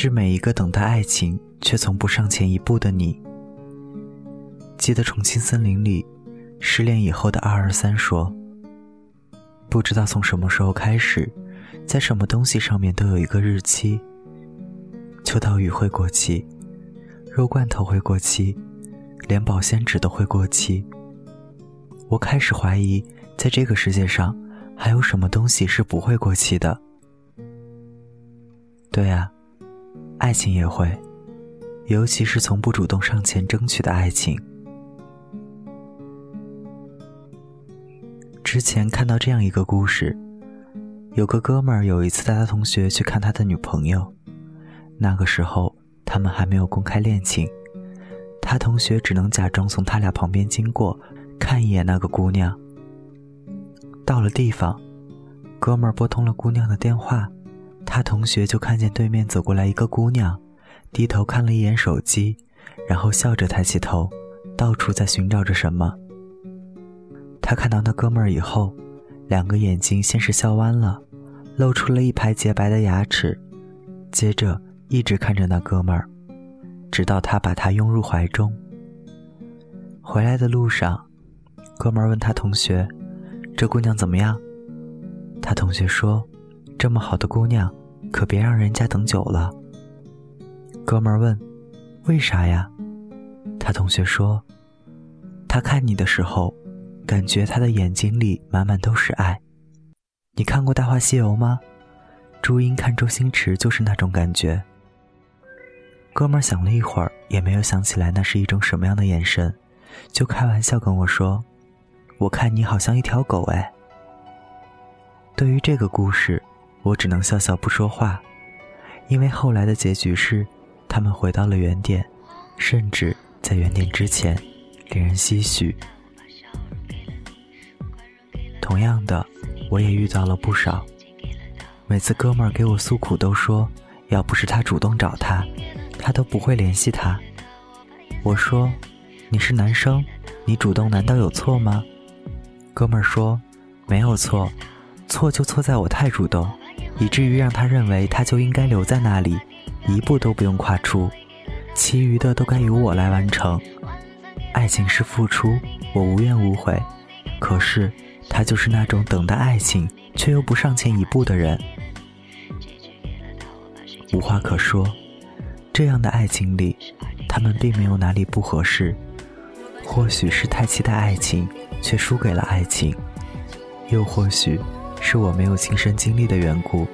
致每一个等待爱情却从不上前一步的你。记得《重庆森林》里，失恋以后的二二三说：“不知道从什么时候开始，在什么东西上面都有一个日期。秋刀鱼会过期，肉罐头会过期，连保鲜纸都会过期。我开始怀疑，在这个世界上，还有什么东西是不会过期的？对呀，爱情也会，尤其是从不主动上前争取的爱情。”之前看到这样一个故事，有个哥们儿有一次带他同学去看他的女朋友，那个时候他们还没有公开恋情，他同学只能假装从他俩旁边经过，看一眼那个姑娘。到了地方，哥们儿拨通了姑娘的电话，他同学就看见对面走过来一个姑娘，低头看了一眼手机，然后笑着抬起头，到处在寻找着什么。他看到那哥们儿以后，两个眼睛先是笑弯了，露出了一排洁白的牙齿，接着一直看着那哥们儿，直到他把他拥入怀中。回来的路上，哥们儿问他同学：“这姑娘怎么样？”他同学说：“这么好的姑娘，可别让人家等久了。”哥们儿问：“为啥呀？”他同学说：“他看你的时候。”感觉他的眼睛里满满都是爱。你看过《大话西游》吗？朱茵看周星驰就是那种感觉。哥们儿想了一会儿，也没有想起来那是一种什么样的眼神，就开玩笑跟我说：“我看你好像一条狗哎。”对于这个故事，我只能笑笑不说话，因为后来的结局是，他们回到了原点，甚至在原点之前，令人唏嘘。同样的，我也遇到了不少。每次哥们儿给我诉苦，都说要不是他主动找他，他都不会联系他。我说：“你是男生，你主动难道有错吗？”哥们儿说：“没有错，错就错在我太主动，以至于让他认为他就应该留在那里，一步都不用跨出，其余的都该由我来完成。爱情是付出，我无怨无悔。可是……”他就是那种等待爱情却又不上前一步的人，无话可说。这样的爱情里，他们并没有哪里不合适。或许是太期待爱情，却输给了爱情；又或许是我没有亲身经历的缘故。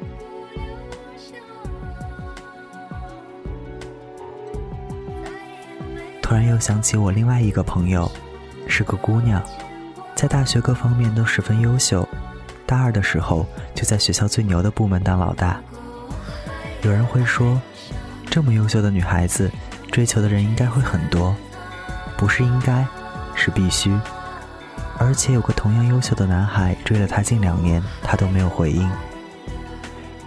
突然又想起我另外一个朋友，是个姑娘。在大学各方面都十分优秀，大二的时候就在学校最牛的部门当老大。有人会说，这么优秀的女孩子，追求的人应该会很多，不是应该，是必须。而且有个同样优秀的男孩追了她近两年，她都没有回应。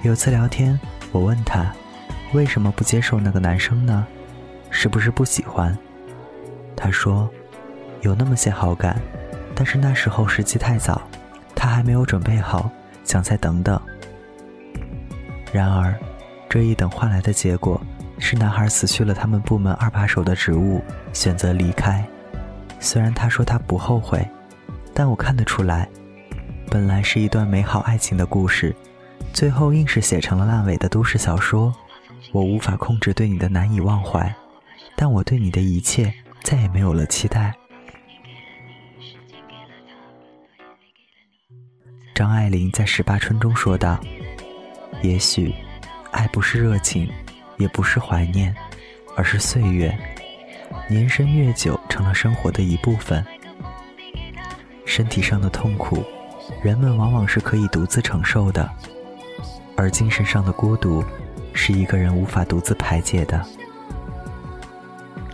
有次聊天，我问她，为什么不接受那个男生呢？是不是不喜欢？她说，有那么些好感。但是那时候时机太早，她还没有准备好，想再等等。然而，这一等换来的结果是，男孩辞去了他们部门二把手的职务，选择离开。虽然他说他不后悔，但我看得出来，本来是一段美好爱情的故事，最后硬是写成了烂尾的都市小说。我无法控制对你的难以忘怀，但我对你的一切再也没有了期待。张爱玲在《十八春》中说道：“也许，爱不是热情，也不是怀念，而是岁月。年深月久，成了生活的一部分。身体上的痛苦，人们往往是可以独自承受的；而精神上的孤独，是一个人无法独自排解的。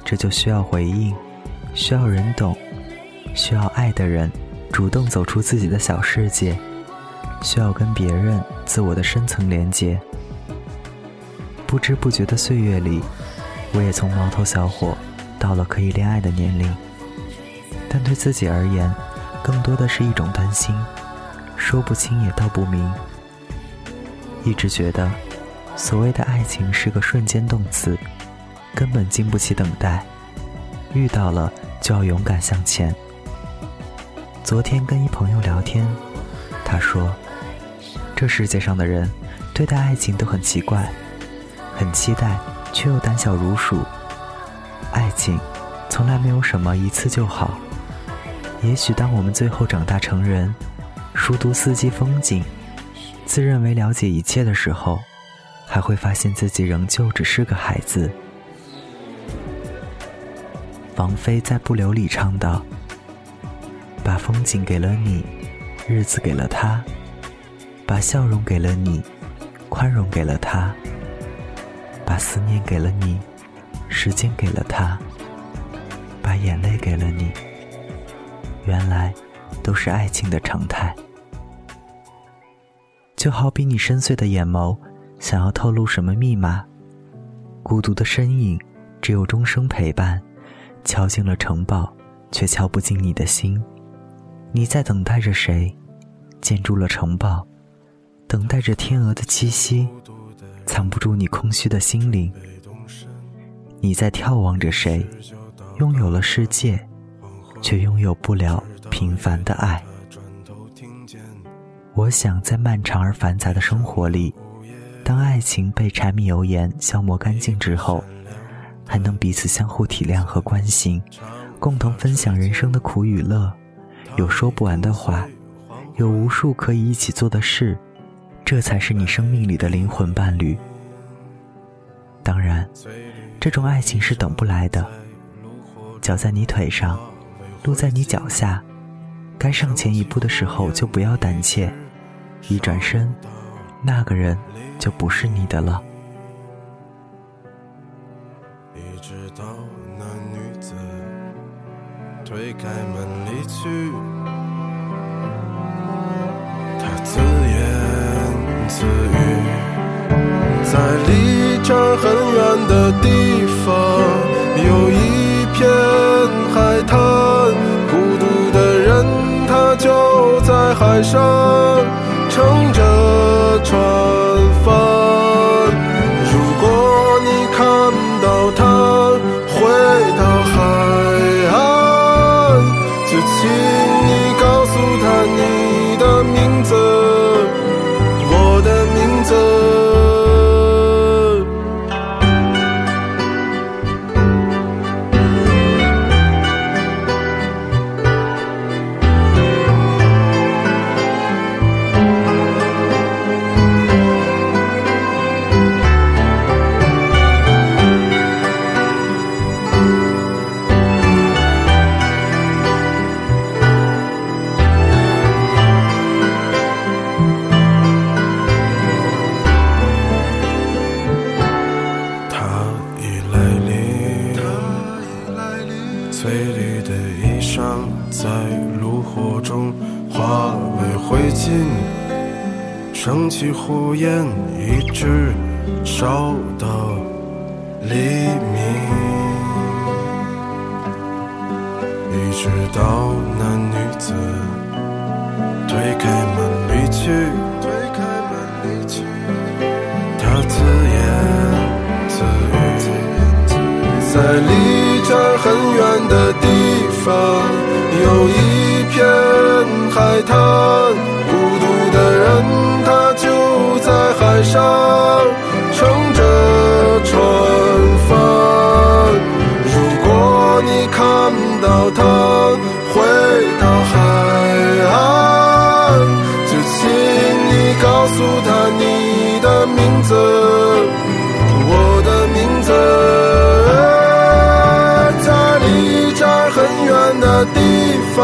这就需要回应，需要人懂，需要爱的人主动走出自己的小世界。”需要跟别人自我的深层连接。不知不觉的岁月里，我也从毛头小伙到了可以恋爱的年龄。但对自己而言，更多的是一种担心，说不清也道不明。一直觉得，所谓的爱情是个瞬间动词，根本经不起等待，遇到了就要勇敢向前。昨天跟一朋友聊天，他说，这世界上的人对待爱情都很奇怪，很期待，却又胆小如鼠。爱情从来没有什么一次就好。也许当我们最后长大成人，熟读四季风景，自认为了解一切的时候，还会发现自己仍旧只是个孩子。王菲在《不留》里唱道：“把风景给了你，日子给了他，把笑容给了你，宽容给了他，把思念给了你，时间给了他，把眼泪给了你。原来，都是爱情的常态。”就好比你深邃的眼眸，想要透露什么密码？孤独的身影，只有钟声陪伴，敲进了城堡，却敲不进你的心。你在等待着谁？建筑了城堡，等待着天鹅的栖息，藏不住你空虚的心灵。你在眺望着谁？拥有了世界，却拥有不了平凡的爱。我想，在漫长而繁杂的生活里，当爱情被柴米油盐消磨干净之后，还能彼此相互体谅和关心，共同分享人生的苦与乐，有说不完的话，有无数可以一起做的事，这才是你生命里的灵魂伴侣。当然，这种爱情是等不来的。脚在你腿上，路在你脚下，该上前一步的时候，就不要胆怯。一转身，那个人就不是你的了。一直到那女子推开门离去，她自言自语，在离这很远的地方，有一片海上。乘着船火焰，一直烧到黎明，一直到那女子推开门离去，推开门离去，她自言自语，在离。这儿很远的地方，有一告诉他你的名字，我的名字。在离这很远的地方，